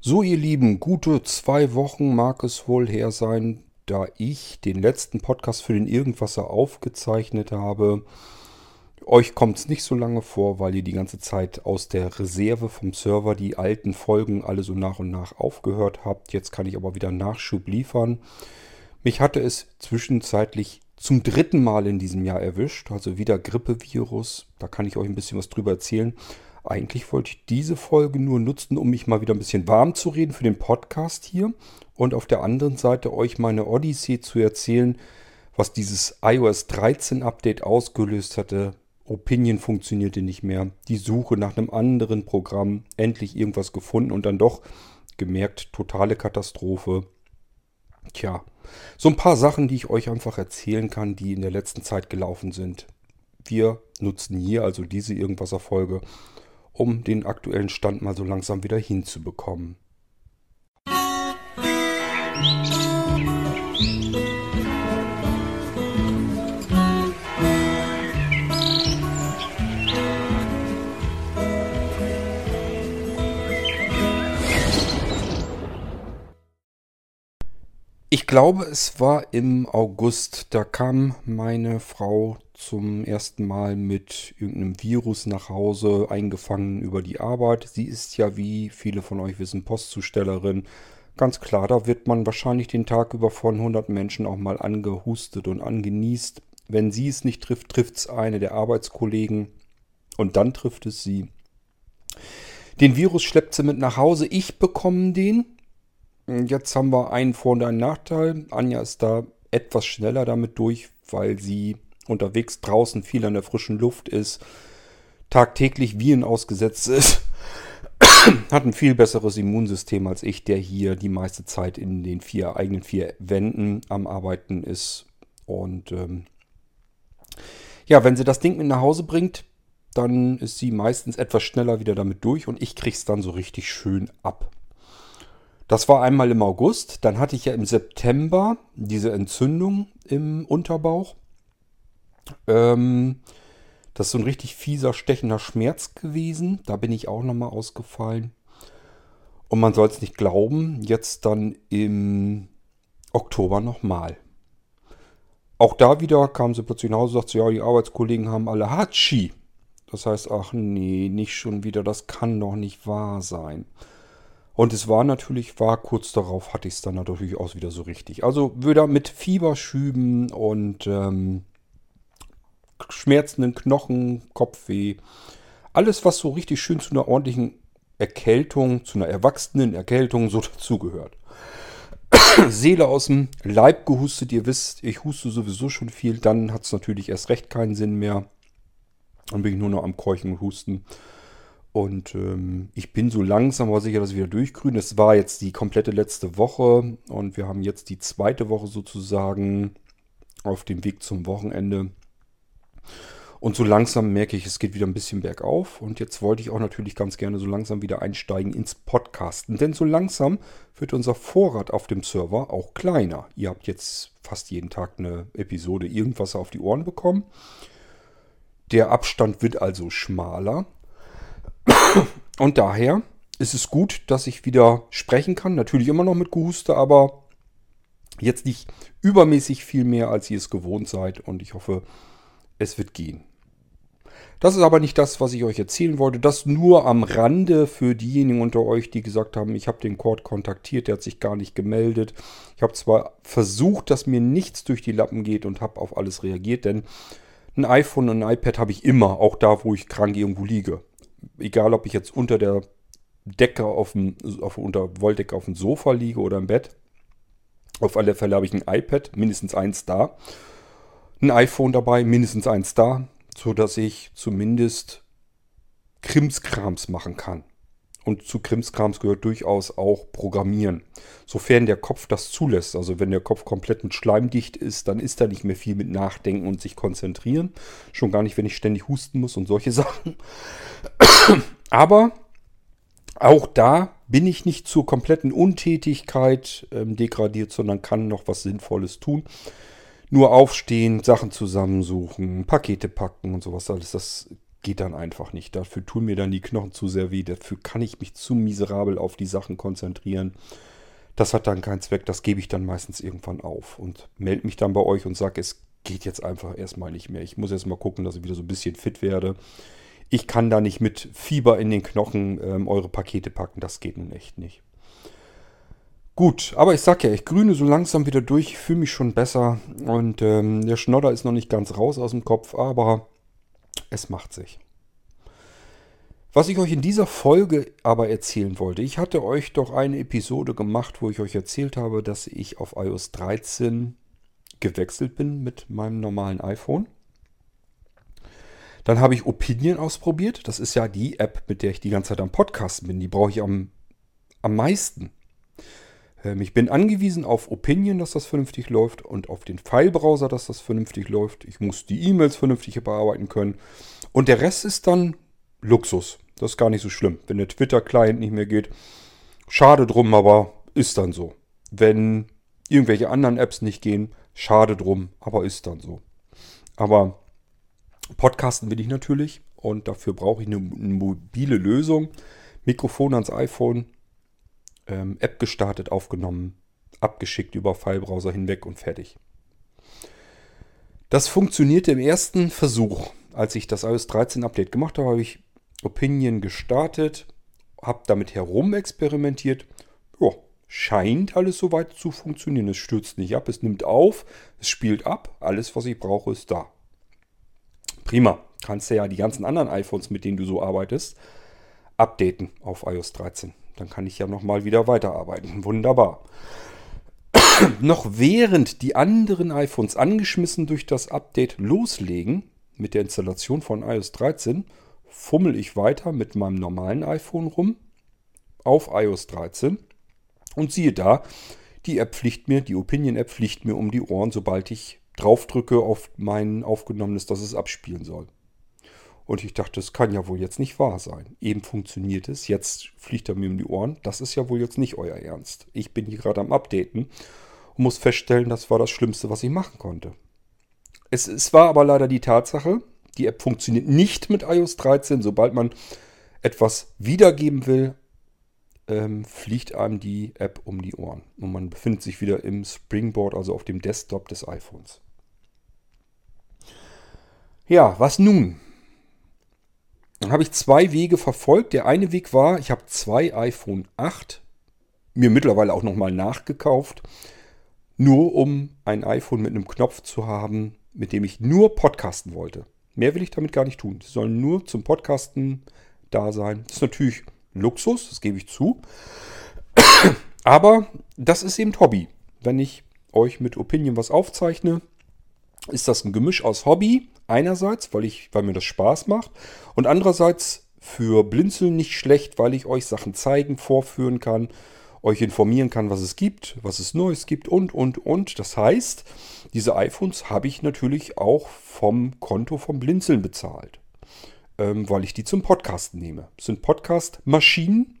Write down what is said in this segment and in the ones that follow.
So, ihr Lieben, gute zwei Wochen mag es wohl her sein, da ich den letzten Podcast für den Irgendwasser aufgezeichnet habe. Euch kommt es nicht so lange vor, weil ihr die ganze Zeit aus der Reserve vom Server die alten Folgen alle so nach und nach aufgehört habt. Jetzt kann ich aber wieder Nachschub liefern. Mich hatte es zwischenzeitlich zum dritten Mal in diesem Jahr erwischt, also wieder Grippevirus. Da kann ich euch ein bisschen was drüber erzählen. Eigentlich wollte ich diese Folge nur nutzen, um mich mal wieder ein bisschen warm zu reden für den Podcast hier und auf der anderen Seite euch meine Odyssey zu erzählen, was dieses iOS 13 Update ausgelöst hatte. Opinion funktionierte nicht mehr. Die Suche nach einem anderen Programm, endlich irgendwas gefunden und dann doch gemerkt, totale Katastrophe. Tja, so ein paar Sachen, die ich euch einfach erzählen kann, die in der letzten Zeit gelaufen sind. Wir nutzen hier also diese Irgendwas-Erfolge um den aktuellen Stand mal so langsam wieder hinzubekommen. Ich glaube, es war im August. Da kam meine Frau zum ersten Mal mit irgendeinem Virus nach Hause, eingefangen über die Arbeit. Sie ist ja, wie viele von euch wissen, Postzustellerin. Ganz klar, da wird man wahrscheinlich den Tag über von 100 Menschen auch mal angehustet und angenießt. Wenn sie es nicht trifft, trifft es eine der Arbeitskollegen und dann trifft es sie. Den Virus schleppt sie mit nach Hause. Ich bekomme den. Jetzt haben wir einen Vor- und einen Nachteil. Anja ist da etwas schneller damit durch, weil sie unterwegs draußen viel an der frischen Luft ist, tagtäglich Viren ausgesetzt ist, hat ein viel besseres Immunsystem als ich, der hier die meiste Zeit in den vier eigenen vier Wänden am Arbeiten ist. Und ähm, ja, wenn sie das Ding mit nach Hause bringt, dann ist sie meistens etwas schneller wieder damit durch und ich krieg's dann so richtig schön ab. Das war einmal im August, dann hatte ich ja im September diese Entzündung im Unterbauch. Ähm, das ist so ein richtig fieser, stechender Schmerz gewesen. Da bin ich auch nochmal ausgefallen. Und man soll es nicht glauben, jetzt dann im Oktober nochmal. Auch da wieder kam sie plötzlich nach Hause und sagte, ja, die Arbeitskollegen haben alle Hatschi. Das heißt, ach nee, nicht schon wieder, das kann doch nicht wahr sein. Und es war natürlich wahr, kurz darauf hatte ich es dann natürlich auch wieder so richtig. Also wieder mit Fieberschüben und ähm, schmerzenden Knochen, Kopfweh. Alles, was so richtig schön zu einer ordentlichen Erkältung, zu einer erwachsenen Erkältung so dazugehört. Seele aus dem Leib gehustet, ihr wisst, ich huste sowieso schon viel, dann hat es natürlich erst recht keinen Sinn mehr. Dann bin ich nur noch am Keuchen und Husten. Und ähm, ich bin so langsam aber sicher, dass ich wieder durchgrüne. Es war jetzt die komplette letzte Woche und wir haben jetzt die zweite Woche sozusagen auf dem Weg zum Wochenende. Und so langsam merke ich, es geht wieder ein bisschen bergauf. Und jetzt wollte ich auch natürlich ganz gerne so langsam wieder einsteigen ins Podcasten. Denn so langsam wird unser Vorrat auf dem Server auch kleiner. Ihr habt jetzt fast jeden Tag eine Episode irgendwas auf die Ohren bekommen. Der Abstand wird also schmaler. Und daher ist es gut, dass ich wieder sprechen kann. Natürlich immer noch mit Gehuste, aber jetzt nicht übermäßig viel mehr, als ihr es gewohnt seid. Und ich hoffe, es wird gehen. Das ist aber nicht das, was ich euch erzählen wollte. Das nur am Rande für diejenigen unter euch, die gesagt haben, ich habe den Cord kontaktiert, der hat sich gar nicht gemeldet. Ich habe zwar versucht, dass mir nichts durch die Lappen geht und habe auf alles reagiert, denn ein iPhone und ein iPad habe ich immer, auch da, wo ich krank irgendwo liege. Egal, ob ich jetzt unter der Decke auf dem, auf, unter Wolldecke auf dem Sofa liege oder im Bett. Auf alle Fälle habe ich ein iPad, mindestens eins da ein iPhone dabei, mindestens eins da, so dass ich zumindest Krimskrams machen kann. Und zu Krimskrams gehört durchaus auch Programmieren. Sofern der Kopf das zulässt. Also wenn der Kopf komplett mit Schleim dicht ist, dann ist da nicht mehr viel mit Nachdenken und sich konzentrieren. Schon gar nicht, wenn ich ständig husten muss und solche Sachen. Aber auch da bin ich nicht zur kompletten Untätigkeit ähm, degradiert, sondern kann noch was Sinnvolles tun nur aufstehen, Sachen zusammensuchen, Pakete packen und sowas alles. Das geht dann einfach nicht. Dafür tun mir dann die Knochen zu sehr weh. Dafür kann ich mich zu miserabel auf die Sachen konzentrieren. Das hat dann keinen Zweck. Das gebe ich dann meistens irgendwann auf und melde mich dann bei euch und sage, es geht jetzt einfach erstmal nicht mehr. Ich muss erstmal gucken, dass ich wieder so ein bisschen fit werde. Ich kann da nicht mit Fieber in den Knochen ähm, eure Pakete packen. Das geht nun echt nicht. Gut, aber ich sag ja, ich grüne so langsam wieder durch, fühle mich schon besser und ähm, der Schnodder ist noch nicht ganz raus aus dem Kopf, aber es macht sich. Was ich euch in dieser Folge aber erzählen wollte, ich hatte euch doch eine Episode gemacht, wo ich euch erzählt habe, dass ich auf iOS 13 gewechselt bin mit meinem normalen iPhone. Dann habe ich Opinion ausprobiert. Das ist ja die App, mit der ich die ganze Zeit am Podcasten bin. Die brauche ich am, am meisten. Ähm, ich bin angewiesen auf Opinion, dass das vernünftig läuft und auf den File-Browser, dass das vernünftig läuft. Ich muss die E-Mails vernünftig bearbeiten können. Und der Rest ist dann Luxus. Das ist gar nicht so schlimm. Wenn der Twitter-Client nicht mehr geht, schade drum, aber ist dann so. Wenn irgendwelche anderen Apps nicht gehen, schade drum, aber ist dann so. Aber Podcasten will ich natürlich und dafür brauche ich eine, eine mobile Lösung. Mikrofon ans iPhone, ähm, App gestartet, aufgenommen, abgeschickt über Filebrowser hinweg und fertig. Das funktionierte im ersten Versuch. Als ich das iOS 13 Update gemacht habe, habe ich Opinion gestartet, habe damit herum experimentiert. Ja, scheint alles soweit zu funktionieren. Es stürzt nicht ab, es nimmt auf, es spielt ab. Alles, was ich brauche, ist da. Prima. Kannst du ja die ganzen anderen iPhones, mit denen du so arbeitest, updaten auf iOS 13. Dann kann ich ja nochmal wieder weiterarbeiten. Wunderbar. Noch während die anderen iPhones angeschmissen durch das Update loslegen mit der Installation von iOS 13, fummel ich weiter mit meinem normalen iPhone rum auf iOS 13 und siehe da, die App pflicht mir, die Opinion-App pflicht mir um die Ohren, sobald ich draufdrücke auf mein aufgenommenes, dass es abspielen soll. Und ich dachte, das kann ja wohl jetzt nicht wahr sein. Eben funktioniert es, jetzt fliegt er mir um die Ohren. Das ist ja wohl jetzt nicht euer Ernst. Ich bin hier gerade am Updaten und muss feststellen, das war das Schlimmste, was ich machen konnte. Es, es war aber leider die Tatsache, die App funktioniert nicht mit iOS 13. Sobald man etwas wiedergeben will, ähm, fliegt einem die App um die Ohren. Und man befindet sich wieder im Springboard, also auf dem Desktop des iPhones. Ja, was nun? Dann habe ich zwei Wege verfolgt. Der eine Weg war, ich habe zwei iPhone 8 mir mittlerweile auch nochmal nachgekauft, nur um ein iPhone mit einem Knopf zu haben, mit dem ich nur podcasten wollte. Mehr will ich damit gar nicht tun. Sie sollen nur zum Podcasten da sein. Das ist natürlich Luxus, das gebe ich zu. Aber das ist eben Hobby. Wenn ich euch mit Opinion was aufzeichne, ist das ein Gemisch aus Hobby, einerseits, weil, ich, weil mir das Spaß macht und andererseits für Blinzeln nicht schlecht, weil ich euch Sachen zeigen, vorführen kann, euch informieren kann, was es gibt, was es Neues gibt und, und, und. Das heißt, diese iPhones habe ich natürlich auch vom Konto vom Blinzeln bezahlt, ähm, weil ich die zum Podcasten nehme. Das sind Podcast-Maschinen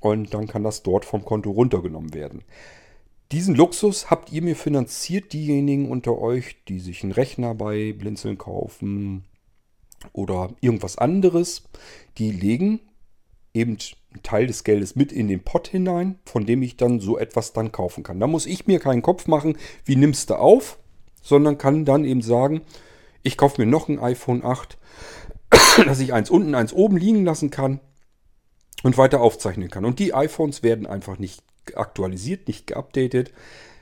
und dann kann das dort vom Konto runtergenommen werden. Diesen Luxus habt ihr mir finanziert, diejenigen unter euch, die sich einen Rechner bei Blinzeln kaufen oder irgendwas anderes. Die legen eben einen Teil des Geldes mit in den Pot hinein, von dem ich dann so etwas dann kaufen kann. Da muss ich mir keinen Kopf machen, wie nimmst du auf, sondern kann dann eben sagen, ich kaufe mir noch ein iPhone 8, dass ich eins unten, eins oben liegen lassen kann und weiter aufzeichnen kann. Und die iPhones werden einfach nicht aktualisiert, nicht geupdatet.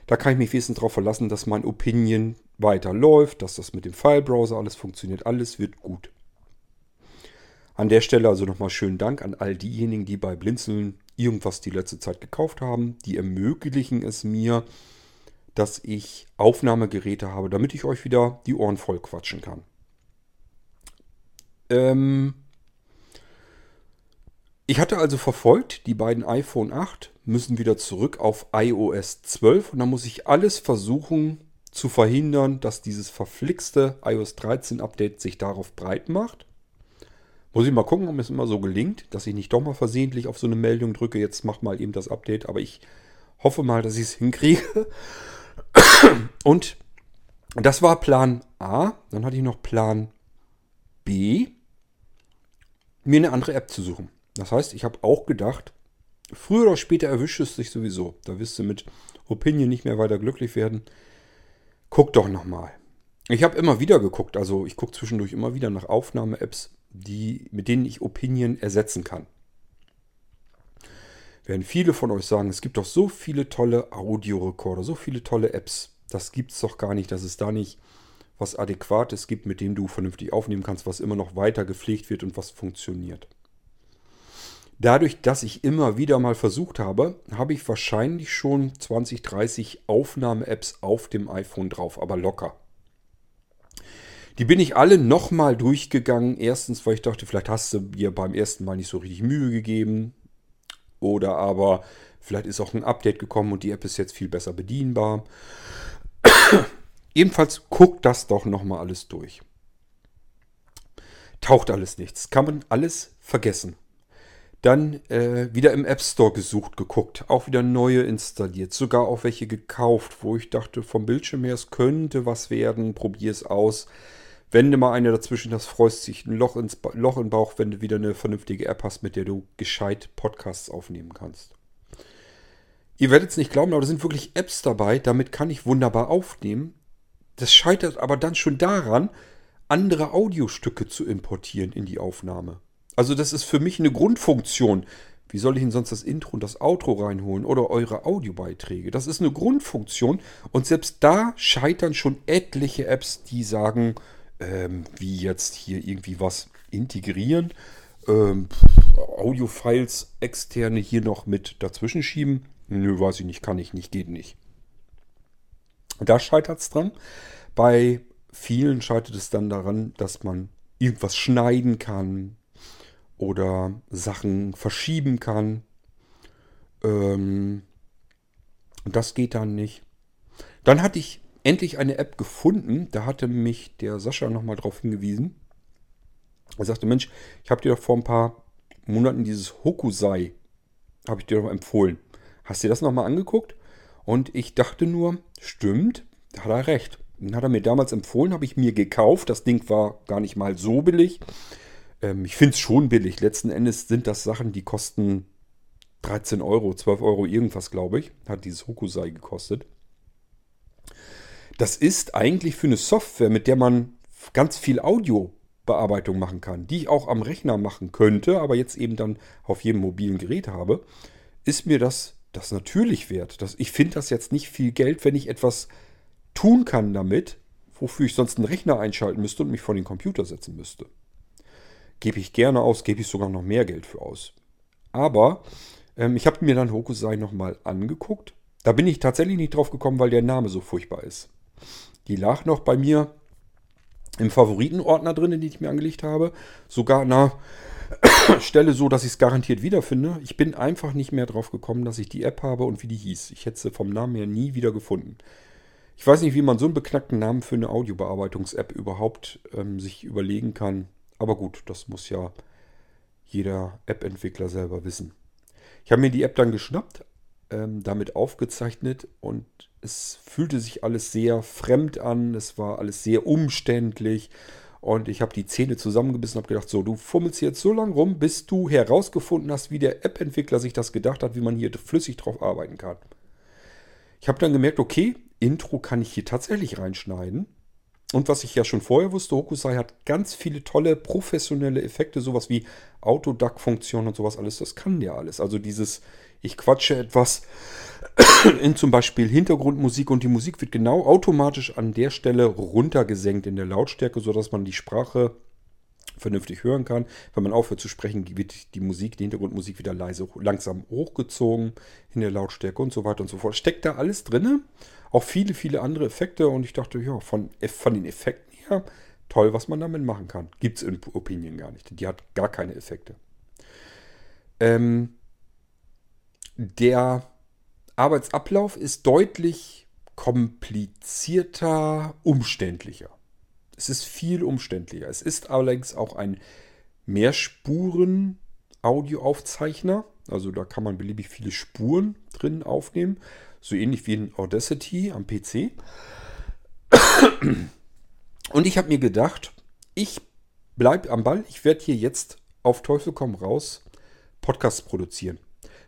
Da kann ich mich wesentlich darauf verlassen, dass mein Opinion weiterläuft, dass das mit dem File-Browser alles funktioniert. Alles wird gut. An der Stelle also nochmal schönen Dank an all diejenigen, die bei Blinzeln irgendwas die letzte Zeit gekauft haben. Die ermöglichen es mir, dass ich Aufnahmegeräte habe, damit ich euch wieder die Ohren voll quatschen kann. Ähm, ich hatte also verfolgt, die beiden iPhone 8 müssen wieder zurück auf iOS 12 und dann muss ich alles versuchen zu verhindern, dass dieses verflixte iOS 13 Update sich darauf breit macht. Muss ich mal gucken, ob es immer so gelingt, dass ich nicht doch mal versehentlich auf so eine Meldung drücke, jetzt mach mal eben das Update, aber ich hoffe mal, dass ich es hinkriege. Und das war Plan A. Dann hatte ich noch Plan B. mir eine andere App zu suchen. Das heißt, ich habe auch gedacht, früher oder später erwischt es dich sowieso. Da wirst du mit Opinion nicht mehr weiter glücklich werden. Guck doch nochmal. Ich habe immer wieder geguckt, also ich gucke zwischendurch immer wieder nach Aufnahme-Apps, mit denen ich Opinion ersetzen kann. Werden viele von euch sagen, es gibt doch so viele tolle Audiorekorder, so viele tolle Apps. Das gibt es doch gar nicht, dass es da nicht was Adäquates gibt, mit dem du vernünftig aufnehmen kannst, was immer noch weiter gepflegt wird und was funktioniert. Dadurch, dass ich immer wieder mal versucht habe, habe ich wahrscheinlich schon 20, 30 Aufnahme-Apps auf dem iPhone drauf, aber locker. Die bin ich alle nochmal durchgegangen. Erstens, weil ich dachte, vielleicht hast du dir beim ersten Mal nicht so richtig Mühe gegeben. Oder aber vielleicht ist auch ein Update gekommen und die App ist jetzt viel besser bedienbar. Ebenfalls guckt das doch nochmal alles durch. Taucht alles nichts. Kann man alles vergessen. Dann äh, wieder im App Store gesucht, geguckt, auch wieder neue installiert, sogar auch welche gekauft, wo ich dachte, vom Bildschirm her, es könnte was werden, probier es aus. Wenn du mal eine dazwischen hast, freust sich ein Loch ins ba Loch im Bauch, wenn du wieder eine vernünftige App hast, mit der du gescheit Podcasts aufnehmen kannst. Ihr werdet es nicht glauben, aber da sind wirklich Apps dabei, damit kann ich wunderbar aufnehmen. Das scheitert aber dann schon daran, andere Audiostücke zu importieren in die Aufnahme. Also das ist für mich eine Grundfunktion. Wie soll ich denn sonst das Intro und das Outro reinholen oder eure Audiobeiträge? Das ist eine Grundfunktion und selbst da scheitern schon etliche Apps, die sagen, ähm, wie jetzt hier irgendwie was integrieren, ähm, Audiofiles externe hier noch mit dazwischen schieben. Nö, weiß ich nicht, kann ich nicht, geht nicht. Da scheitert es dran. Bei vielen scheitert es dann daran, dass man irgendwas schneiden kann, oder Sachen verschieben kann. Ähm, das geht dann nicht. Dann hatte ich endlich eine App gefunden. Da hatte mich der Sascha nochmal drauf hingewiesen. Er sagte, Mensch, ich habe dir doch vor ein paar Monaten dieses Hokusai, habe ich dir doch empfohlen. Hast du dir das nochmal angeguckt? Und ich dachte nur, stimmt, da hat er recht. Den hat er mir damals empfohlen, habe ich mir gekauft. Das Ding war gar nicht mal so billig. Ähm, ich finde es schon billig. Letzten Endes sind das Sachen, die kosten 13 Euro, 12 Euro irgendwas, glaube ich. Hat dieses Hokusai gekostet. Das ist eigentlich für eine Software, mit der man ganz viel Audiobearbeitung machen kann, die ich auch am Rechner machen könnte, aber jetzt eben dann auf jedem mobilen Gerät habe, ist mir das, das natürlich wert. Das, ich finde das jetzt nicht viel Geld, wenn ich etwas tun kann damit, wofür ich sonst einen Rechner einschalten müsste und mich vor den Computer setzen müsste. Gebe ich gerne aus, gebe ich sogar noch mehr Geld für aus. Aber ähm, ich habe mir dann Hokusai nochmal angeguckt. Da bin ich tatsächlich nicht drauf gekommen, weil der Name so furchtbar ist. Die lag noch bei mir im Favoritenordner drin, den ich mir angelegt habe. Sogar an einer Stelle so, dass ich es garantiert wiederfinde. Ich bin einfach nicht mehr drauf gekommen, dass ich die App habe und wie die hieß. Ich hätte sie vom Namen her nie wieder gefunden. Ich weiß nicht, wie man so einen beknackten Namen für eine Audiobearbeitungs-App überhaupt ähm, sich überlegen kann. Aber gut, das muss ja jeder App-Entwickler selber wissen. Ich habe mir die App dann geschnappt, ähm, damit aufgezeichnet und es fühlte sich alles sehr fremd an. Es war alles sehr umständlich. Und ich habe die Zähne zusammengebissen und habe gedacht, so, du fummelst jetzt so lange rum, bis du herausgefunden hast, wie der App-Entwickler sich das gedacht hat, wie man hier flüssig drauf arbeiten kann. Ich habe dann gemerkt, okay, Intro kann ich hier tatsächlich reinschneiden. Und was ich ja schon vorher wusste, Hokusai hat ganz viele tolle professionelle Effekte, sowas wie Autoduck-Funktion und sowas alles. Das kann der alles. Also dieses, ich quatsche etwas in zum Beispiel Hintergrundmusik und die Musik wird genau automatisch an der Stelle runtergesenkt in der Lautstärke, sodass man die Sprache vernünftig hören kann. Wenn man aufhört zu sprechen, wird die Musik, die Hintergrundmusik wieder leise, langsam hochgezogen in der Lautstärke und so weiter und so fort. Steckt da alles drin? Auch viele, viele andere Effekte und ich dachte, ja, von, von den Effekten her, toll, was man damit machen kann. Gibt es in Opinion gar nicht. Die hat gar keine Effekte. Ähm, der Arbeitsablauf ist deutlich komplizierter, umständlicher. Es ist viel umständlicher. Es ist allerdings auch ein Mehrspuren-Audioaufzeichner. Also da kann man beliebig viele Spuren drin aufnehmen. So ähnlich wie in Audacity am PC. Und ich habe mir gedacht, ich bleibe am Ball. Ich werde hier jetzt auf Teufel komm raus Podcasts produzieren.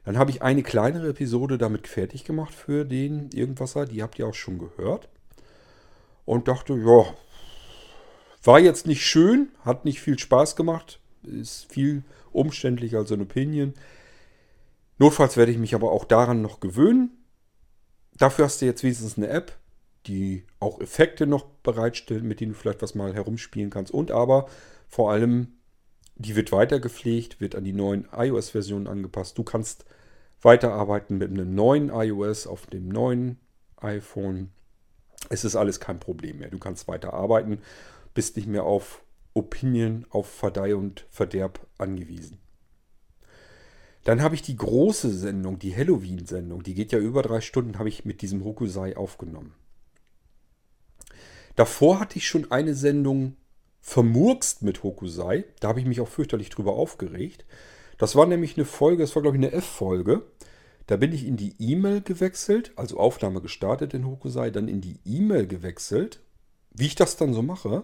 Dann habe ich eine kleinere Episode damit fertig gemacht für den Irgendwasser. Die habt ihr auch schon gehört. Und dachte, ja, war jetzt nicht schön, hat nicht viel Spaß gemacht, ist viel umständlicher als ein Opinion. Notfalls werde ich mich aber auch daran noch gewöhnen. Dafür hast du jetzt wenigstens eine App, die auch Effekte noch bereitstellt, mit denen du vielleicht was mal herumspielen kannst. Und aber vor allem, die wird weiter gepflegt, wird an die neuen iOS-Versionen angepasst. Du kannst weiterarbeiten mit einem neuen iOS auf dem neuen iPhone. Es ist alles kein Problem mehr. Du kannst weiterarbeiten, bist nicht mehr auf Opinion, auf Verdeih und Verderb angewiesen. Dann habe ich die große Sendung, die Halloween-Sendung, die geht ja über drei Stunden, habe ich mit diesem Hokusai aufgenommen. Davor hatte ich schon eine Sendung vermurkst mit Hokusai. Da habe ich mich auch fürchterlich drüber aufgeregt. Das war nämlich eine Folge, das war glaube ich eine F-Folge. Da bin ich in die E-Mail gewechselt, also Aufnahme gestartet in Hokusai, dann in die E-Mail gewechselt. Wie ich das dann so mache,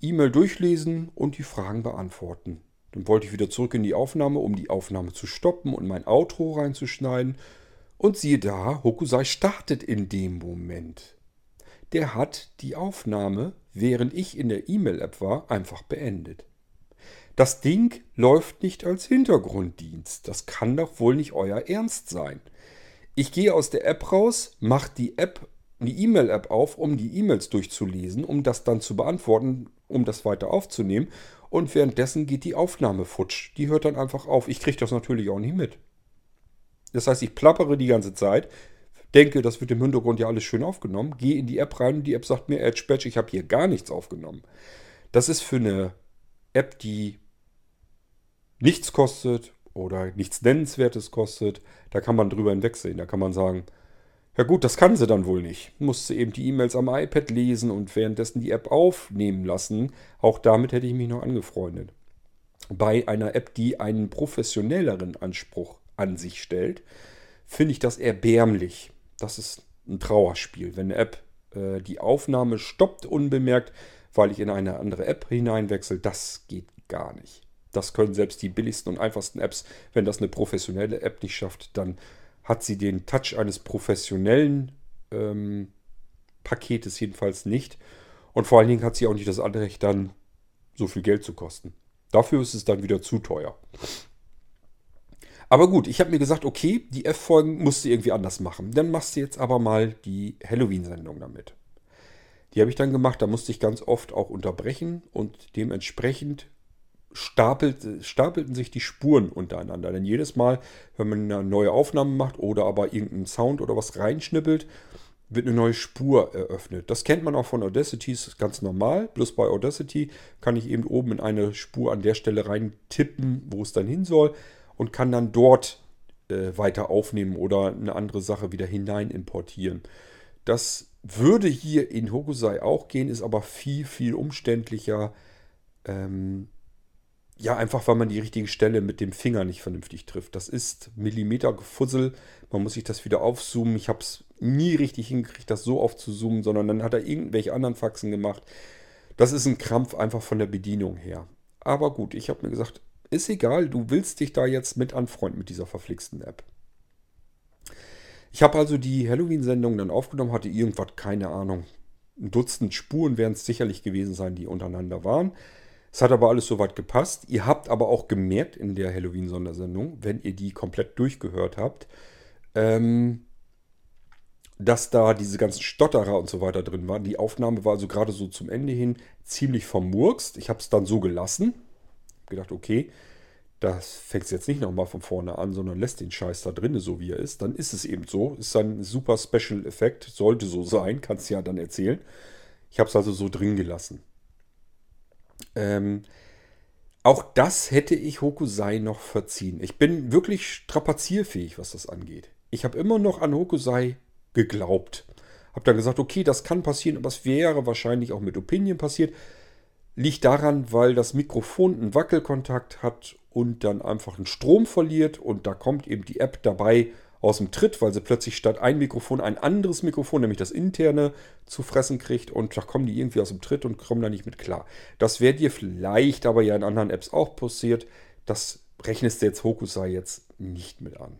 E-Mail durchlesen und die Fragen beantworten. Dann wollte ich wieder zurück in die Aufnahme, um die Aufnahme zu stoppen und mein Outro reinzuschneiden. Und siehe da, Hokusai startet in dem Moment der hat die Aufnahme, während ich in der E-Mail-App war, einfach beendet. Das Ding läuft nicht als Hintergrunddienst. Das kann doch wohl nicht euer Ernst sein. Ich gehe aus der App raus, mache die App, die E-Mail-App auf, um die E-Mails durchzulesen, um das dann zu beantworten, um das weiter aufzunehmen. Und währenddessen geht die Aufnahme futsch. Die hört dann einfach auf. Ich kriege das natürlich auch nicht mit. Das heißt, ich plappere die ganze Zeit, denke, das wird im Hintergrund ja alles schön aufgenommen, gehe in die App rein und die App sagt mir, Edge Badge, ich habe hier gar nichts aufgenommen. Das ist für eine App, die nichts kostet oder nichts Nennenswertes kostet, da kann man drüber hinwegsehen. Da kann man sagen, ja gut, das kann sie dann wohl nicht. Musste eben die E-Mails am iPad lesen und währenddessen die App aufnehmen lassen. Auch damit hätte ich mich noch angefreundet. Bei einer App, die einen professionelleren Anspruch an sich stellt, finde ich das erbärmlich das ist ein Trauerspiel. Wenn eine App äh, die Aufnahme stoppt unbemerkt, weil ich in eine andere App hineinwechsel, das geht gar nicht. Das können selbst die billigsten und einfachsten Apps. Wenn das eine professionelle App nicht schafft, dann hat sie den Touch eines professionellen ähm, Paketes jedenfalls nicht. Und vor allen Dingen hat sie auch nicht das Anrecht, dann so viel Geld zu kosten. Dafür ist es dann wieder zu teuer. Aber gut, ich habe mir gesagt, okay, die F-Folgen musst du irgendwie anders machen. Dann machst du jetzt aber mal die Halloween-Sendung damit. Die habe ich dann gemacht, da musste ich ganz oft auch unterbrechen und dementsprechend stapelt, stapelten sich die Spuren untereinander. Denn jedes Mal, wenn man eine neue Aufnahme macht oder aber irgendeinen Sound oder was reinschnippelt, wird eine neue Spur eröffnet. Das kennt man auch von Audacity, ist ganz normal. Bloß bei Audacity kann ich eben oben in eine Spur an der Stelle rein tippen, wo es dann hin soll und kann dann dort äh, weiter aufnehmen oder eine andere Sache wieder hinein importieren. Das würde hier in Hokusai auch gehen, ist aber viel, viel umständlicher. Ähm, ja, einfach weil man die richtige Stelle mit dem Finger nicht vernünftig trifft. Das ist Millimetergefussel. Man muss sich das wieder aufzoomen. Ich habe es nie richtig hingekriegt, das so aufzuzoomen, sondern dann hat er irgendwelche anderen Faxen gemacht. Das ist ein Krampf einfach von der Bedienung her. Aber gut, ich habe mir gesagt, ist egal, du willst dich da jetzt mit anfreunden mit dieser verflixten App. Ich habe also die Halloween-Sendung dann aufgenommen, hatte irgendwas, keine Ahnung. Ein Dutzend Spuren werden es sicherlich gewesen sein, die untereinander waren. Es hat aber alles soweit gepasst. Ihr habt aber auch gemerkt in der Halloween-Sondersendung, wenn ihr die komplett durchgehört habt, ähm, dass da diese ganzen Stotterer und so weiter drin waren. Die Aufnahme war also gerade so zum Ende hin ziemlich vermurkst. Ich habe es dann so gelassen gedacht, okay, das fängt jetzt nicht nochmal von vorne an, sondern lässt den Scheiß da drin, so wie er ist. Dann ist es eben so. Ist ein super Special Effekt. Sollte so sein. Kannst du ja dann erzählen. Ich habe es also so drin gelassen. Ähm, auch das hätte ich Hokusai noch verziehen. Ich bin wirklich strapazierfähig, was das angeht. Ich habe immer noch an Hokusai geglaubt. Habe dann gesagt, okay, das kann passieren, aber es wäre wahrscheinlich auch mit Opinion passiert. Liegt daran, weil das Mikrofon einen Wackelkontakt hat und dann einfach einen Strom verliert und da kommt eben die App dabei aus dem Tritt, weil sie plötzlich statt ein Mikrofon ein anderes Mikrofon, nämlich das interne, zu fressen kriegt und da kommen die irgendwie aus dem Tritt und kommen da nicht mit klar. Das wäre dir vielleicht aber ja in anderen Apps auch passiert. Das rechnest du jetzt Hokusai jetzt nicht mit an.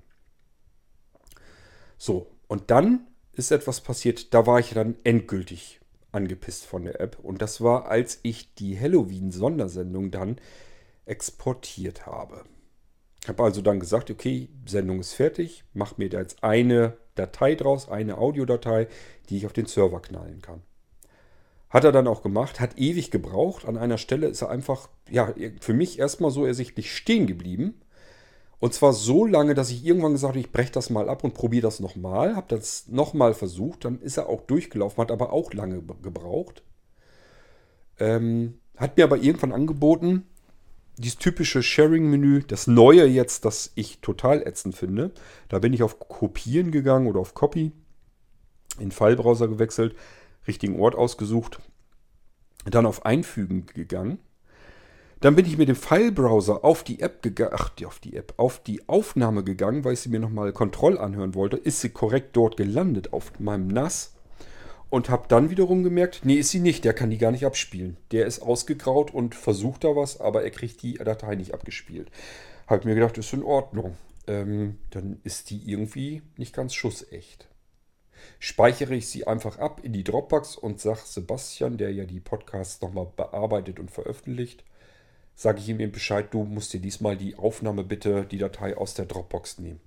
So, und dann ist etwas passiert, da war ich dann endgültig angepisst von der App. Und das war, als ich die Halloween-Sondersendung dann exportiert habe. Ich habe also dann gesagt, okay, Sendung ist fertig, mach mir jetzt eine Datei draus, eine Audiodatei, die ich auf den Server knallen kann. Hat er dann auch gemacht, hat ewig gebraucht. An einer Stelle ist er einfach, ja, für mich erstmal so ersichtlich stehen geblieben. Und zwar so lange, dass ich irgendwann gesagt habe, ich breche das mal ab und probiere das nochmal. Habe das nochmal versucht, dann ist er auch durchgelaufen, hat aber auch lange gebraucht. Ähm, hat mir aber irgendwann angeboten, dieses typische Sharing-Menü, das neue jetzt, das ich total ätzend finde. Da bin ich auf Kopieren gegangen oder auf Copy, in File-Browser gewechselt, richtigen Ort ausgesucht, dann auf Einfügen gegangen. Dann bin ich mit dem File-Browser auf die App gegangen, auf die App, auf die Aufnahme gegangen, weil ich sie mir nochmal Kontroll anhören wollte. Ist sie korrekt dort gelandet auf meinem NAS? Und habe dann wiederum gemerkt, nee, ist sie nicht, der kann die gar nicht abspielen. Der ist ausgegraut und versucht da was, aber er kriegt die Datei nicht abgespielt. Habe mir gedacht, ist in Ordnung. Ähm, dann ist die irgendwie nicht ganz schussecht. Speichere ich sie einfach ab in die Dropbox und sage Sebastian, der ja die Podcasts nochmal bearbeitet und veröffentlicht, sage ich ihm eben Bescheid, du musst dir diesmal die Aufnahme bitte, die Datei aus der Dropbox nehmen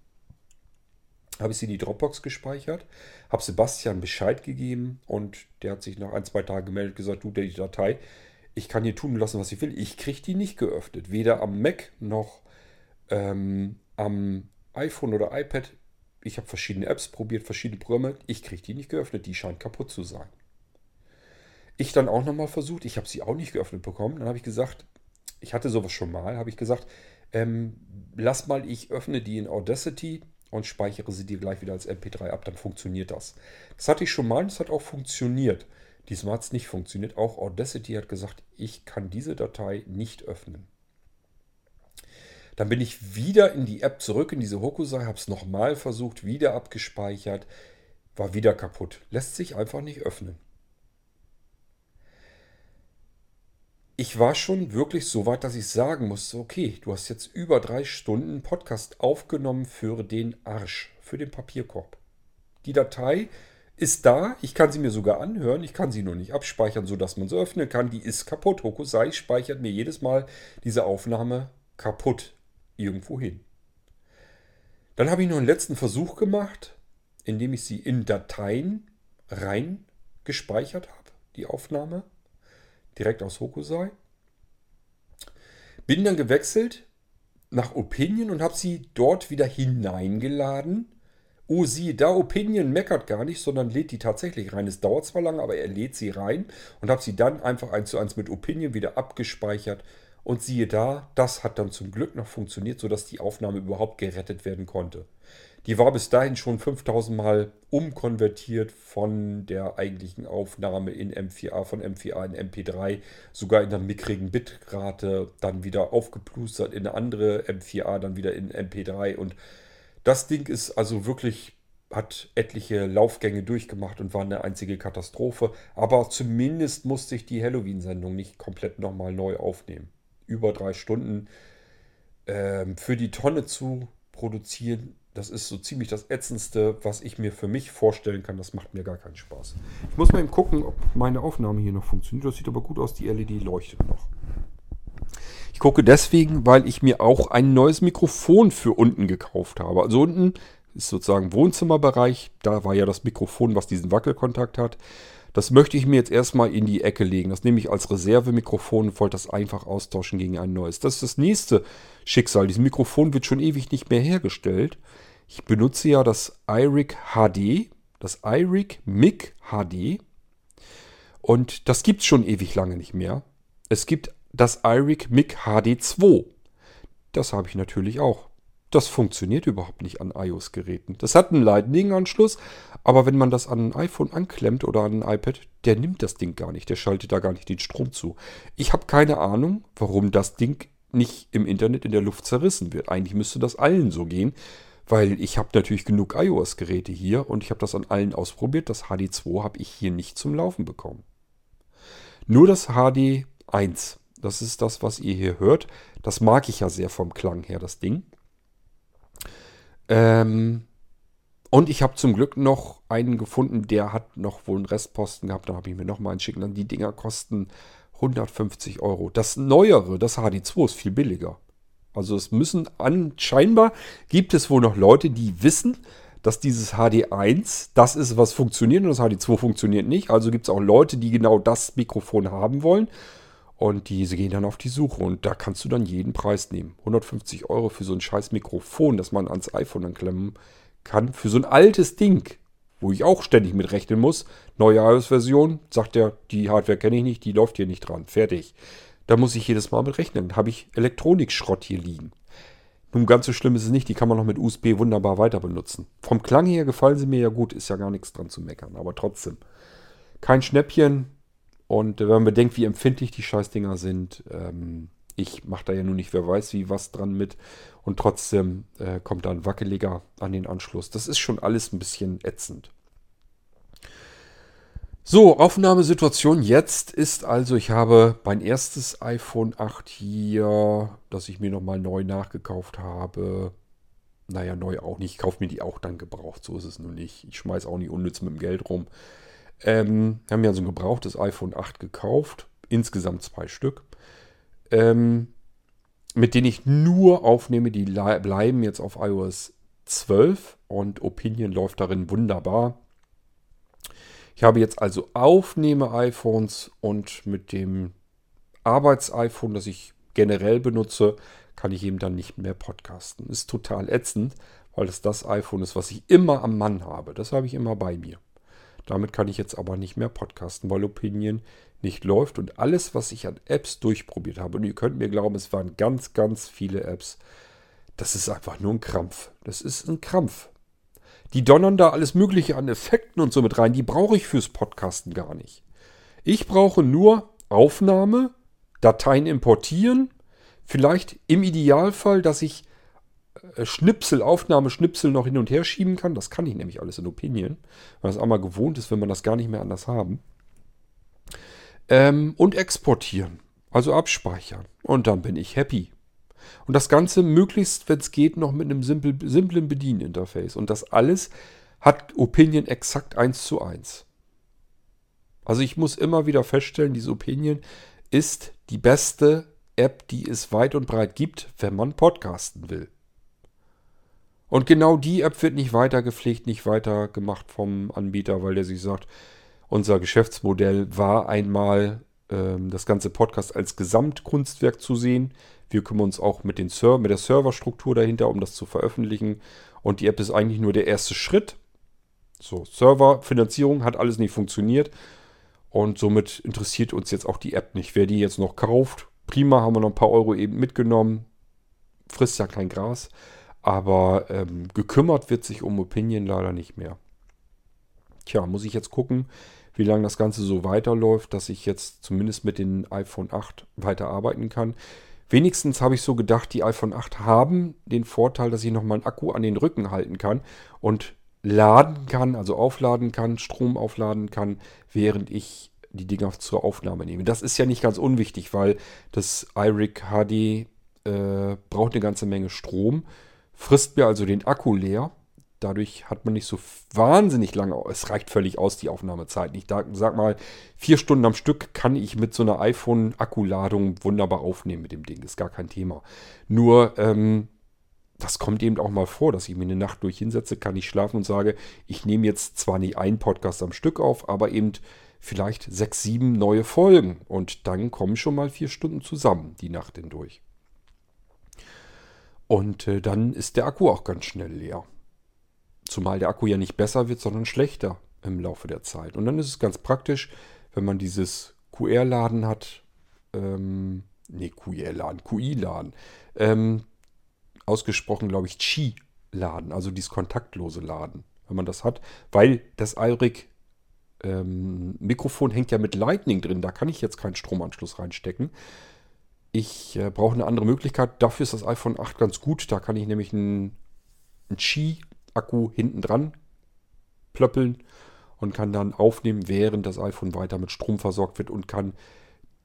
habe ich sie in die Dropbox gespeichert, habe Sebastian Bescheid gegeben und der hat sich nach ein, zwei Tagen gemeldet, gesagt, du, die Datei, ich kann hier tun lassen, was ich will. Ich kriege die nicht geöffnet. Weder am Mac noch ähm, am iPhone oder iPad. Ich habe verschiedene Apps probiert, verschiedene Programme. Ich kriege die nicht geöffnet. Die scheint kaputt zu sein. Ich dann auch nochmal versucht. Ich habe sie auch nicht geöffnet bekommen. Dann habe ich gesagt, ich hatte sowas schon mal, habe ich gesagt, ähm, lass mal, ich öffne die in Audacity und speichere sie dir gleich wieder als MP3 ab, dann funktioniert das. Das hatte ich schon mal, das hat auch funktioniert. Diesmal hat es nicht funktioniert. Auch Audacity hat gesagt, ich kann diese Datei nicht öffnen. Dann bin ich wieder in die App zurück, in diese Hokusai, habe es nochmal versucht, wieder abgespeichert, war wieder kaputt. Lässt sich einfach nicht öffnen. Ich war schon wirklich so weit, dass ich sagen musste, okay, du hast jetzt über drei Stunden Podcast aufgenommen für den Arsch, für den Papierkorb. Die Datei ist da, ich kann sie mir sogar anhören, ich kann sie nur nicht abspeichern, sodass man sie öffnen kann. Die ist kaputt. Hokusai speichert mir jedes Mal diese Aufnahme kaputt irgendwo hin. Dann habe ich noch einen letzten Versuch gemacht, indem ich sie in Dateien rein gespeichert habe, die Aufnahme direkt aus Hokusai. Bin dann gewechselt nach Opinion und habe sie dort wieder hineingeladen. Oh, siehe da, Opinion meckert gar nicht, sondern lädt die tatsächlich rein. Es dauert zwar lange, aber er lädt sie rein und habe sie dann einfach eins zu eins mit Opinion wieder abgespeichert. Und siehe da, das hat dann zum Glück noch funktioniert, sodass die Aufnahme überhaupt gerettet werden konnte. Die war bis dahin schon 5000 Mal umkonvertiert von der eigentlichen Aufnahme in M4A, von M4A in MP3, sogar in der mickrigen Bitrate, dann wieder aufgeplustert in eine andere M4A, dann wieder in MP3. Und das Ding ist also wirklich, hat etliche Laufgänge durchgemacht und war eine einzige Katastrophe. Aber zumindest musste ich die Halloween-Sendung nicht komplett nochmal neu aufnehmen. Über drei Stunden ähm, für die Tonne zu produzieren, das ist so ziemlich das Ätzendste, was ich mir für mich vorstellen kann. Das macht mir gar keinen Spaß. Ich muss mal eben gucken, ob meine Aufnahme hier noch funktioniert. Das sieht aber gut aus. Die LED leuchtet noch. Ich gucke deswegen, weil ich mir auch ein neues Mikrofon für unten gekauft habe. Also unten ist sozusagen Wohnzimmerbereich. Da war ja das Mikrofon, was diesen Wackelkontakt hat. Das möchte ich mir jetzt erstmal in die Ecke legen. Das nehme ich als Reservemikrofon und wollte das einfach austauschen gegen ein neues. Das ist das nächste Schicksal. Dieses Mikrofon wird schon ewig nicht mehr hergestellt. Ich benutze ja das iRig HD, das iRig MIG HD. Und das gibt es schon ewig lange nicht mehr. Es gibt das iRig MIG HD 2. Das habe ich natürlich auch. Das funktioniert überhaupt nicht an iOS-Geräten. Das hat einen Lightning-Anschluss, aber wenn man das an ein iPhone anklemmt oder an ein iPad, der nimmt das Ding gar nicht. Der schaltet da gar nicht den Strom zu. Ich habe keine Ahnung, warum das Ding nicht im Internet in der Luft zerrissen wird. Eigentlich müsste das allen so gehen, weil ich habe natürlich genug iOS-Geräte hier und ich habe das an allen ausprobiert. Das HD2 habe ich hier nicht zum Laufen bekommen. Nur das HD1 Das ist das, was ihr hier hört. Das mag ich ja sehr vom Klang her, das Ding. Ähm, und ich habe zum Glück noch einen gefunden, der hat noch wohl einen Restposten gehabt. Da habe ich mir noch mal einen schicken lassen. Die Dinger kosten 150 Euro. Das neuere, das HD2 ist viel billiger. Also es müssen anscheinbar gibt es wohl noch Leute, die wissen, dass dieses HD1 das ist, was funktioniert und das HD2 funktioniert nicht. Also gibt es auch Leute, die genau das Mikrofon haben wollen. Und diese gehen dann auf die Suche und da kannst du dann jeden Preis nehmen. 150 Euro für so ein scheiß Mikrofon, das man ans iPhone anklemmen kann. Für so ein altes Ding, wo ich auch ständig mit rechnen muss. Neue iOS-Version, sagt er, die Hardware kenne ich nicht, die läuft hier nicht dran. Fertig. Da muss ich jedes Mal mit rechnen. Habe ich Elektronikschrott hier liegen. Nun, ganz so schlimm ist es nicht, die kann man noch mit USB wunderbar weiter benutzen. Vom Klang her gefallen sie mir ja gut, ist ja gar nichts dran zu meckern, aber trotzdem. Kein Schnäppchen und wenn man bedenkt, wie empfindlich die Scheißdinger sind, ähm, ich mache da ja nun nicht, wer weiß wie, was dran mit und trotzdem äh, kommt da ein wackeliger an den Anschluss. Das ist schon alles ein bisschen ätzend. So, Aufnahmesituation jetzt ist also, ich habe mein erstes iPhone 8 hier, das ich mir nochmal neu nachgekauft habe. Naja, neu auch nicht. Ich kaufe mir die auch dann gebraucht. So ist es nun nicht. Ich schmeiße auch nicht unnütz mit dem Geld rum. Ähm, haben mir also ein gebrauchtes iPhone 8 gekauft. Insgesamt zwei Stück. Ähm, mit denen ich nur aufnehme. Die bleiben jetzt auf iOS 12 und Opinion läuft darin wunderbar. Ich habe jetzt also Aufnehme-iPhones und mit dem Arbeits-iPhone, das ich generell benutze, kann ich eben dann nicht mehr podcasten. Ist total ätzend, weil es das iPhone ist, was ich immer am Mann habe. Das habe ich immer bei mir. Damit kann ich jetzt aber nicht mehr podcasten, weil Opinion nicht läuft und alles, was ich an Apps durchprobiert habe, und ihr könnt mir glauben, es waren ganz, ganz viele Apps, das ist einfach nur ein Krampf. Das ist ein Krampf. Die donnern da alles Mögliche an Effekten und so mit rein. Die brauche ich fürs Podcasten gar nicht. Ich brauche nur Aufnahme, Dateien importieren, vielleicht im Idealfall, dass ich Schnipsel, Aufnahmeschnipsel noch hin und her schieben kann. Das kann ich nämlich alles in Opinion, weil das einmal gewohnt ist, wenn man das gar nicht mehr anders haben. Ähm, und exportieren, also abspeichern. Und dann bin ich happy. Und das Ganze möglichst, wenn es geht, noch mit einem simpel, simplen Bedieninterface. Und das alles hat Opinion exakt 1 zu 1. Also ich muss immer wieder feststellen, diese Opinion ist die beste App, die es weit und breit gibt, wenn man podcasten will. Und genau die App wird nicht weiter gepflegt, nicht weiter gemacht vom Anbieter, weil der sich sagt, unser Geschäftsmodell war einmal ähm, das ganze Podcast als Gesamtkunstwerk zu sehen. Wir kümmern uns auch mit, den Ser mit der Serverstruktur dahinter, um das zu veröffentlichen. Und die App ist eigentlich nur der erste Schritt. So, Serverfinanzierung hat alles nicht funktioniert. Und somit interessiert uns jetzt auch die App nicht. Wer die jetzt noch kauft, prima, haben wir noch ein paar Euro eben mitgenommen. Frisst ja kein Gras. Aber ähm, gekümmert wird sich um Opinion leider nicht mehr. Tja, muss ich jetzt gucken, wie lange das Ganze so weiterläuft, dass ich jetzt zumindest mit dem iPhone 8 weiterarbeiten kann. Wenigstens habe ich so gedacht, die iPhone 8 haben den Vorteil, dass ich nochmal einen Akku an den Rücken halten kann und laden kann, also aufladen kann, Strom aufladen kann, während ich die Dinger zur Aufnahme nehme. Das ist ja nicht ganz unwichtig, weil das iRig HD äh, braucht eine ganze Menge Strom, frisst mir also den Akku leer Dadurch hat man nicht so wahnsinnig lange, es reicht völlig aus, die Aufnahmezeit. Ich sag mal, vier Stunden am Stück kann ich mit so einer iPhone-Akkuladung wunderbar aufnehmen mit dem Ding. Ist gar kein Thema. Nur, ähm, das kommt eben auch mal vor, dass ich mir eine Nacht durch hinsetze, kann ich schlafen und sage, ich nehme jetzt zwar nicht einen Podcast am Stück auf, aber eben vielleicht sechs, sieben neue Folgen. Und dann kommen schon mal vier Stunden zusammen, die Nacht hindurch. Und äh, dann ist der Akku auch ganz schnell leer. Zumal der Akku ja nicht besser wird, sondern schlechter im Laufe der Zeit. Und dann ist es ganz praktisch, wenn man dieses QR-Laden hat, ähm, nee, QR-Laden, QI-Laden, ähm, ausgesprochen, glaube ich, Qi-Laden, also dieses kontaktlose Laden, wenn man das hat, weil das iRig ähm, Mikrofon hängt ja mit Lightning drin, da kann ich jetzt keinen Stromanschluss reinstecken. Ich äh, brauche eine andere Möglichkeit. Dafür ist das iPhone 8 ganz gut. Da kann ich nämlich einen, einen Qi Akku hinten dran plöppeln und kann dann aufnehmen, während das iPhone weiter mit Strom versorgt wird und kann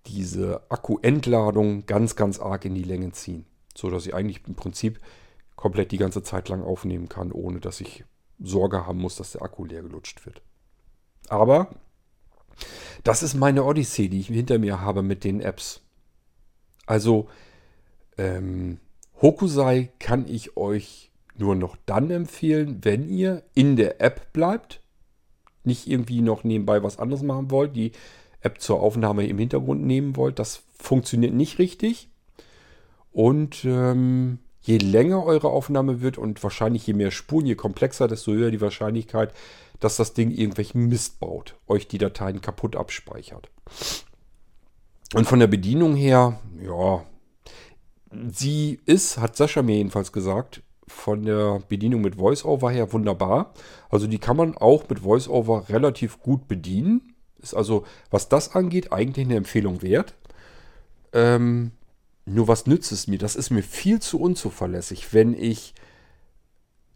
diese Akkuentladung ganz, ganz arg in die Länge ziehen. So dass ich eigentlich im Prinzip komplett die ganze Zeit lang aufnehmen kann, ohne dass ich Sorge haben muss, dass der Akku leer gelutscht wird. Aber das ist meine Odyssee, die ich hinter mir habe mit den Apps. Also, ähm, Hokusai kann ich euch nur noch dann empfehlen, wenn ihr in der App bleibt, nicht irgendwie noch nebenbei was anderes machen wollt, die App zur Aufnahme im Hintergrund nehmen wollt. Das funktioniert nicht richtig. Und ähm, je länger eure Aufnahme wird und wahrscheinlich je mehr Spuren, je komplexer, desto höher die Wahrscheinlichkeit, dass das Ding irgendwelchen Mist baut, euch die Dateien kaputt abspeichert. Und von der Bedienung her, ja, sie ist, hat Sascha mir jedenfalls gesagt, von der Bedienung mit VoiceOver her wunderbar. Also die kann man auch mit VoiceOver relativ gut bedienen. Ist also, was das angeht, eigentlich eine Empfehlung wert. Ähm, nur was nützt es mir? Das ist mir viel zu unzuverlässig, wenn ich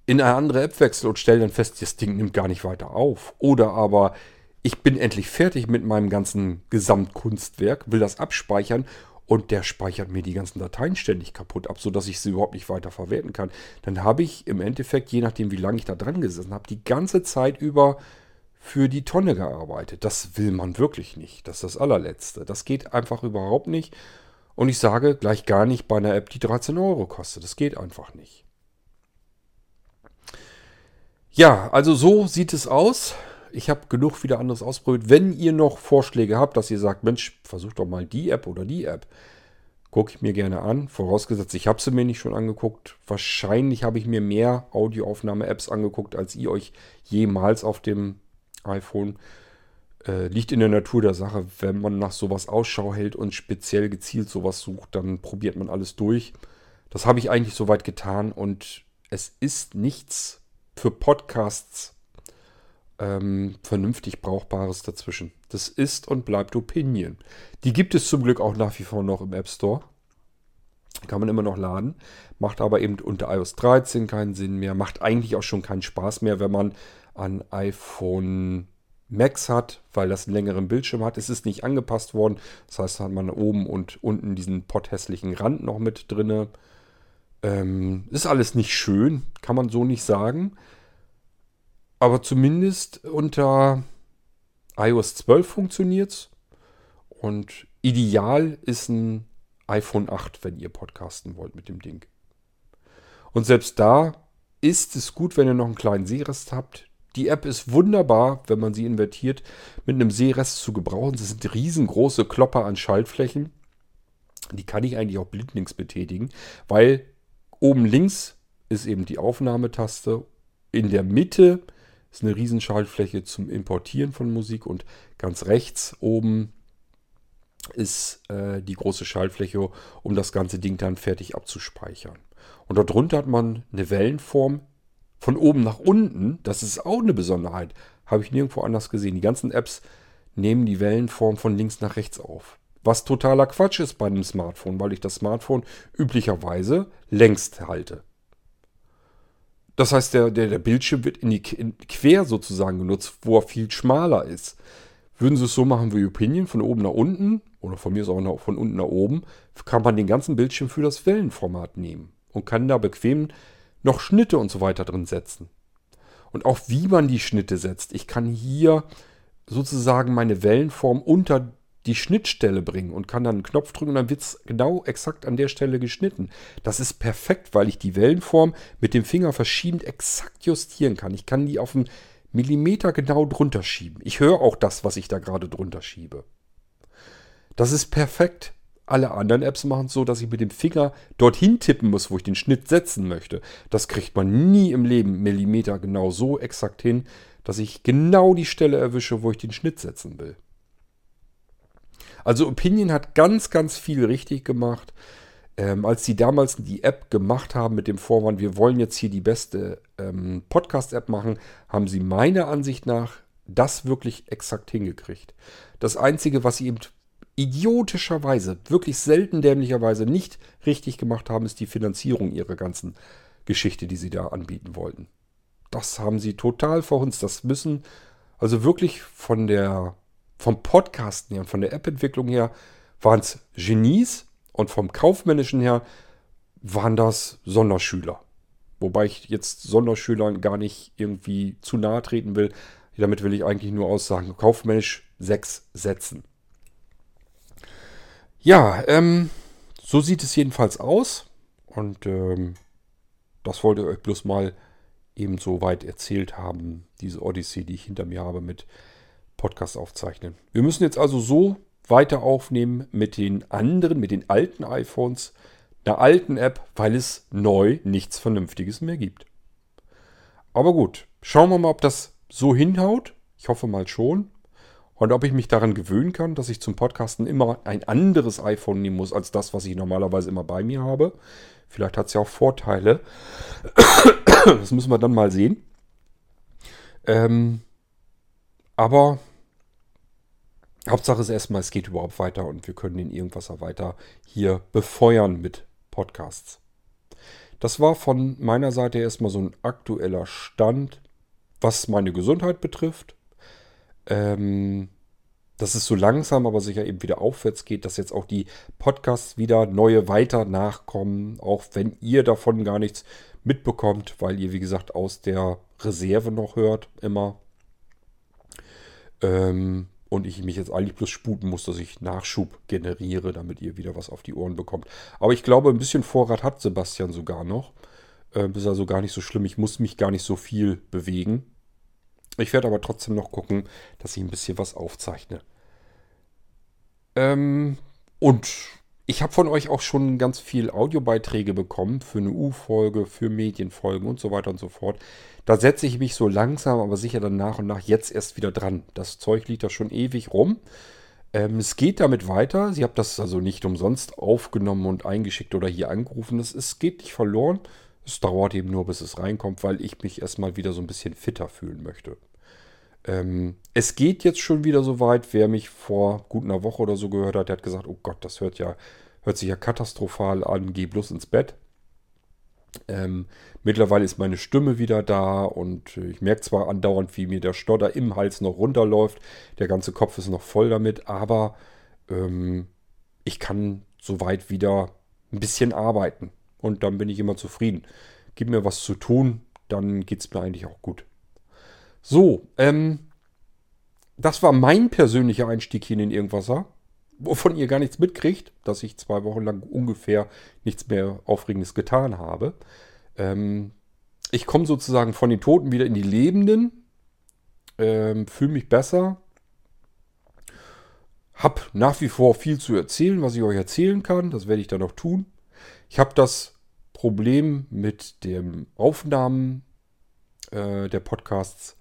in eine andere App wechsle und stelle dann fest, das Ding nimmt gar nicht weiter auf. Oder aber ich bin endlich fertig mit meinem ganzen Gesamtkunstwerk, will das abspeichern und der speichert mir die ganzen Dateien ständig kaputt ab, sodass ich sie überhaupt nicht weiter verwerten kann. Dann habe ich im Endeffekt, je nachdem wie lange ich da dran gesessen habe, die ganze Zeit über für die Tonne gearbeitet. Das will man wirklich nicht. Das ist das allerletzte. Das geht einfach überhaupt nicht. Und ich sage gleich gar nicht bei einer App, die 13 Euro kostet. Das geht einfach nicht. Ja, also so sieht es aus. Ich habe genug wieder anderes ausprobiert. Wenn ihr noch Vorschläge habt, dass ihr sagt, Mensch, versucht doch mal die App oder die App, gucke ich mir gerne an. Vorausgesetzt, ich habe sie mir nicht schon angeguckt. Wahrscheinlich habe ich mir mehr Audioaufnahme-Apps angeguckt, als ihr euch jemals auf dem iPhone äh, liegt in der Natur der Sache, wenn man nach sowas Ausschau hält und speziell gezielt sowas sucht, dann probiert man alles durch. Das habe ich eigentlich soweit getan und es ist nichts für Podcasts ähm, vernünftig Brauchbares dazwischen. Das ist und bleibt Opinion. Die gibt es zum Glück auch nach wie vor noch im App Store. Kann man immer noch laden. Macht aber eben unter iOS 13 keinen Sinn mehr. Macht eigentlich auch schon keinen Spaß mehr, wenn man an iPhone Max hat, weil das einen längeren Bildschirm hat. Es ist nicht angepasst worden. Das heißt, hat man oben und unten diesen potthässlichen Rand noch mit drinne. Ähm, ist alles nicht schön, kann man so nicht sagen. Aber zumindest unter iOS 12 funktioniert es. Und ideal ist ein iPhone 8, wenn ihr podcasten wollt mit dem Ding. Und selbst da ist es gut, wenn ihr noch einen kleinen Seerest habt. Die App ist wunderbar, wenn man sie invertiert, mit einem Seerest zu gebrauchen. Das sind riesengroße Klopper an Schaltflächen. Die kann ich eigentlich auch blindlings betätigen, weil oben links ist eben die Aufnahmetaste. In der Mitte ist eine Riesenschaltfläche zum Importieren von Musik und ganz rechts oben ist äh, die große Schaltfläche, um das ganze Ding dann fertig abzuspeichern. Und darunter hat man eine Wellenform von oben nach unten, das ist auch eine Besonderheit. Habe ich nirgendwo anders gesehen. Die ganzen Apps nehmen die Wellenform von links nach rechts auf. Was totaler Quatsch ist bei einem Smartphone, weil ich das Smartphone üblicherweise längst halte. Das heißt, der, der, der Bildschirm wird in die in, quer sozusagen genutzt, wo er viel schmaler ist. Würden sie es so machen wie Opinion, von oben nach unten, oder von mir ist auch noch von unten nach oben, kann man den ganzen Bildschirm für das Wellenformat nehmen und kann da bequem noch Schnitte und so weiter drin setzen. Und auch wie man die Schnitte setzt. Ich kann hier sozusagen meine Wellenform unter die Schnittstelle bringen und kann dann einen Knopf drücken und dann wird es genau exakt an der Stelle geschnitten. Das ist perfekt, weil ich die Wellenform mit dem Finger verschiebend exakt justieren kann. Ich kann die auf einen Millimeter genau drunter schieben. Ich höre auch das, was ich da gerade drunter schiebe. Das ist perfekt. Alle anderen Apps machen es so, dass ich mit dem Finger dorthin tippen muss, wo ich den Schnitt setzen möchte. Das kriegt man nie im Leben Millimeter genau so exakt hin, dass ich genau die Stelle erwische, wo ich den Schnitt setzen will. Also Opinion hat ganz, ganz viel richtig gemacht. Ähm, als sie damals die App gemacht haben mit dem Vorwand, wir wollen jetzt hier die beste ähm, Podcast-App machen, haben sie meiner Ansicht nach das wirklich exakt hingekriegt. Das Einzige, was sie eben idiotischerweise, wirklich selten dämlicherweise nicht richtig gemacht haben, ist die Finanzierung ihrer ganzen Geschichte, die sie da anbieten wollten. Das haben sie total verhunzt. Das müssen also wirklich von der, vom Podcasten her und von der App-Entwicklung her waren es Genies und vom kaufmännischen her waren das Sonderschüler. Wobei ich jetzt Sonderschülern gar nicht irgendwie zu nahe treten will. Damit will ich eigentlich nur aussagen, kaufmännisch sechs Sätzen. Ja, ähm, so sieht es jedenfalls aus. Und ähm, das wollte ich euch bloß mal eben so weit erzählt haben, diese Odyssee, die ich hinter mir habe mit Podcast aufzeichnen. Wir müssen jetzt also so weiter aufnehmen mit den anderen, mit den alten iPhones, einer alten App, weil es neu nichts Vernünftiges mehr gibt. Aber gut, schauen wir mal, ob das so hinhaut. Ich hoffe mal schon. Und ob ich mich daran gewöhnen kann, dass ich zum Podcasten immer ein anderes iPhone nehmen muss, als das, was ich normalerweise immer bei mir habe. Vielleicht hat es ja auch Vorteile. Das müssen wir dann mal sehen. Ähm, aber Hauptsache ist erstmal, es geht überhaupt weiter und wir können den Irgendwasser weiter hier befeuern mit Podcasts. Das war von meiner Seite erstmal so ein aktueller Stand, was meine Gesundheit betrifft. Ähm, dass es so langsam, aber sicher eben wieder aufwärts geht, dass jetzt auch die Podcasts wieder neue weiter nachkommen, auch wenn ihr davon gar nichts mitbekommt, weil ihr, wie gesagt, aus der Reserve noch hört, immer. Ähm, und ich mich jetzt eigentlich bloß sputen muss, dass ich Nachschub generiere, damit ihr wieder was auf die Ohren bekommt. Aber ich glaube, ein bisschen Vorrat hat Sebastian sogar noch. Äh, ist also gar nicht so schlimm. Ich muss mich gar nicht so viel bewegen. Ich werde aber trotzdem noch gucken, dass ich ein bisschen was aufzeichne. Ähm, und ich habe von euch auch schon ganz viel Audiobeiträge bekommen für eine U-Folge, für Medienfolgen und so weiter und so fort. Da setze ich mich so langsam, aber sicher dann nach und nach jetzt erst wieder dran. Das Zeug liegt da schon ewig rum. Ähm, es geht damit weiter. Sie habt das also nicht umsonst aufgenommen und eingeschickt oder hier angerufen. Es, es geht nicht verloren. Es dauert eben nur, bis es reinkommt, weil ich mich erstmal wieder so ein bisschen fitter fühlen möchte. Ähm, es geht jetzt schon wieder so weit. Wer mich vor gut einer Woche oder so gehört hat, der hat gesagt, oh Gott, das hört ja, hört sich ja katastrophal an, geh bloß ins Bett. Ähm, mittlerweile ist meine Stimme wieder da und ich merke zwar andauernd, wie mir der Stodder im Hals noch runterläuft. Der ganze Kopf ist noch voll damit, aber ähm, ich kann soweit wieder ein bisschen arbeiten. Und dann bin ich immer zufrieden. Gib mir was zu tun, dann geht es mir eigentlich auch gut. So, ähm, das war mein persönlicher Einstieg hier in Irgendwasser, wovon ihr gar nichts mitkriegt, dass ich zwei Wochen lang ungefähr nichts mehr Aufregendes getan habe. Ähm, ich komme sozusagen von den Toten wieder in die Lebenden, ähm, fühle mich besser, habe nach wie vor viel zu erzählen, was ich euch erzählen kann. Das werde ich dann noch tun. Ich habe das Problem mit dem Aufnahmen äh, der Podcasts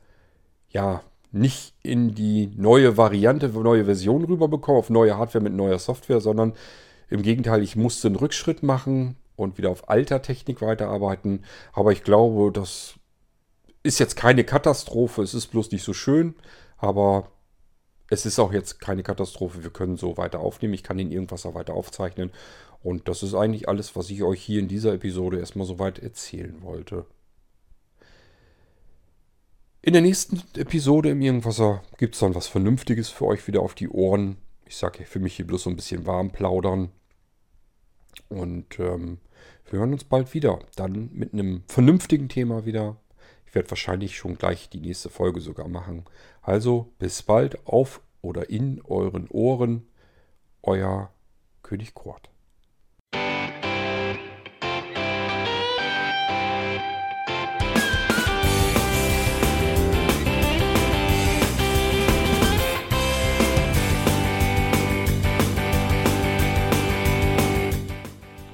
ja, nicht in die neue Variante, neue Version rüberbekommen, auf neue Hardware mit neuer Software, sondern im Gegenteil, ich musste einen Rückschritt machen und wieder auf alter Technik weiterarbeiten. Aber ich glaube, das ist jetzt keine Katastrophe. Es ist bloß nicht so schön, aber es ist auch jetzt keine Katastrophe. Wir können so weiter aufnehmen. Ich kann Ihnen irgendwas auch weiter aufzeichnen. Und das ist eigentlich alles, was ich euch hier in dieser Episode erstmal soweit erzählen wollte. In der nächsten Episode im Irgendwasser gibt es dann was Vernünftiges für euch wieder auf die Ohren. Ich sage für mich hier bloß so ein bisschen warm plaudern. Und ähm, wir hören uns bald wieder. Dann mit einem vernünftigen Thema wieder. Ich werde wahrscheinlich schon gleich die nächste Folge sogar machen. Also bis bald auf oder in euren Ohren. Euer König Kurt.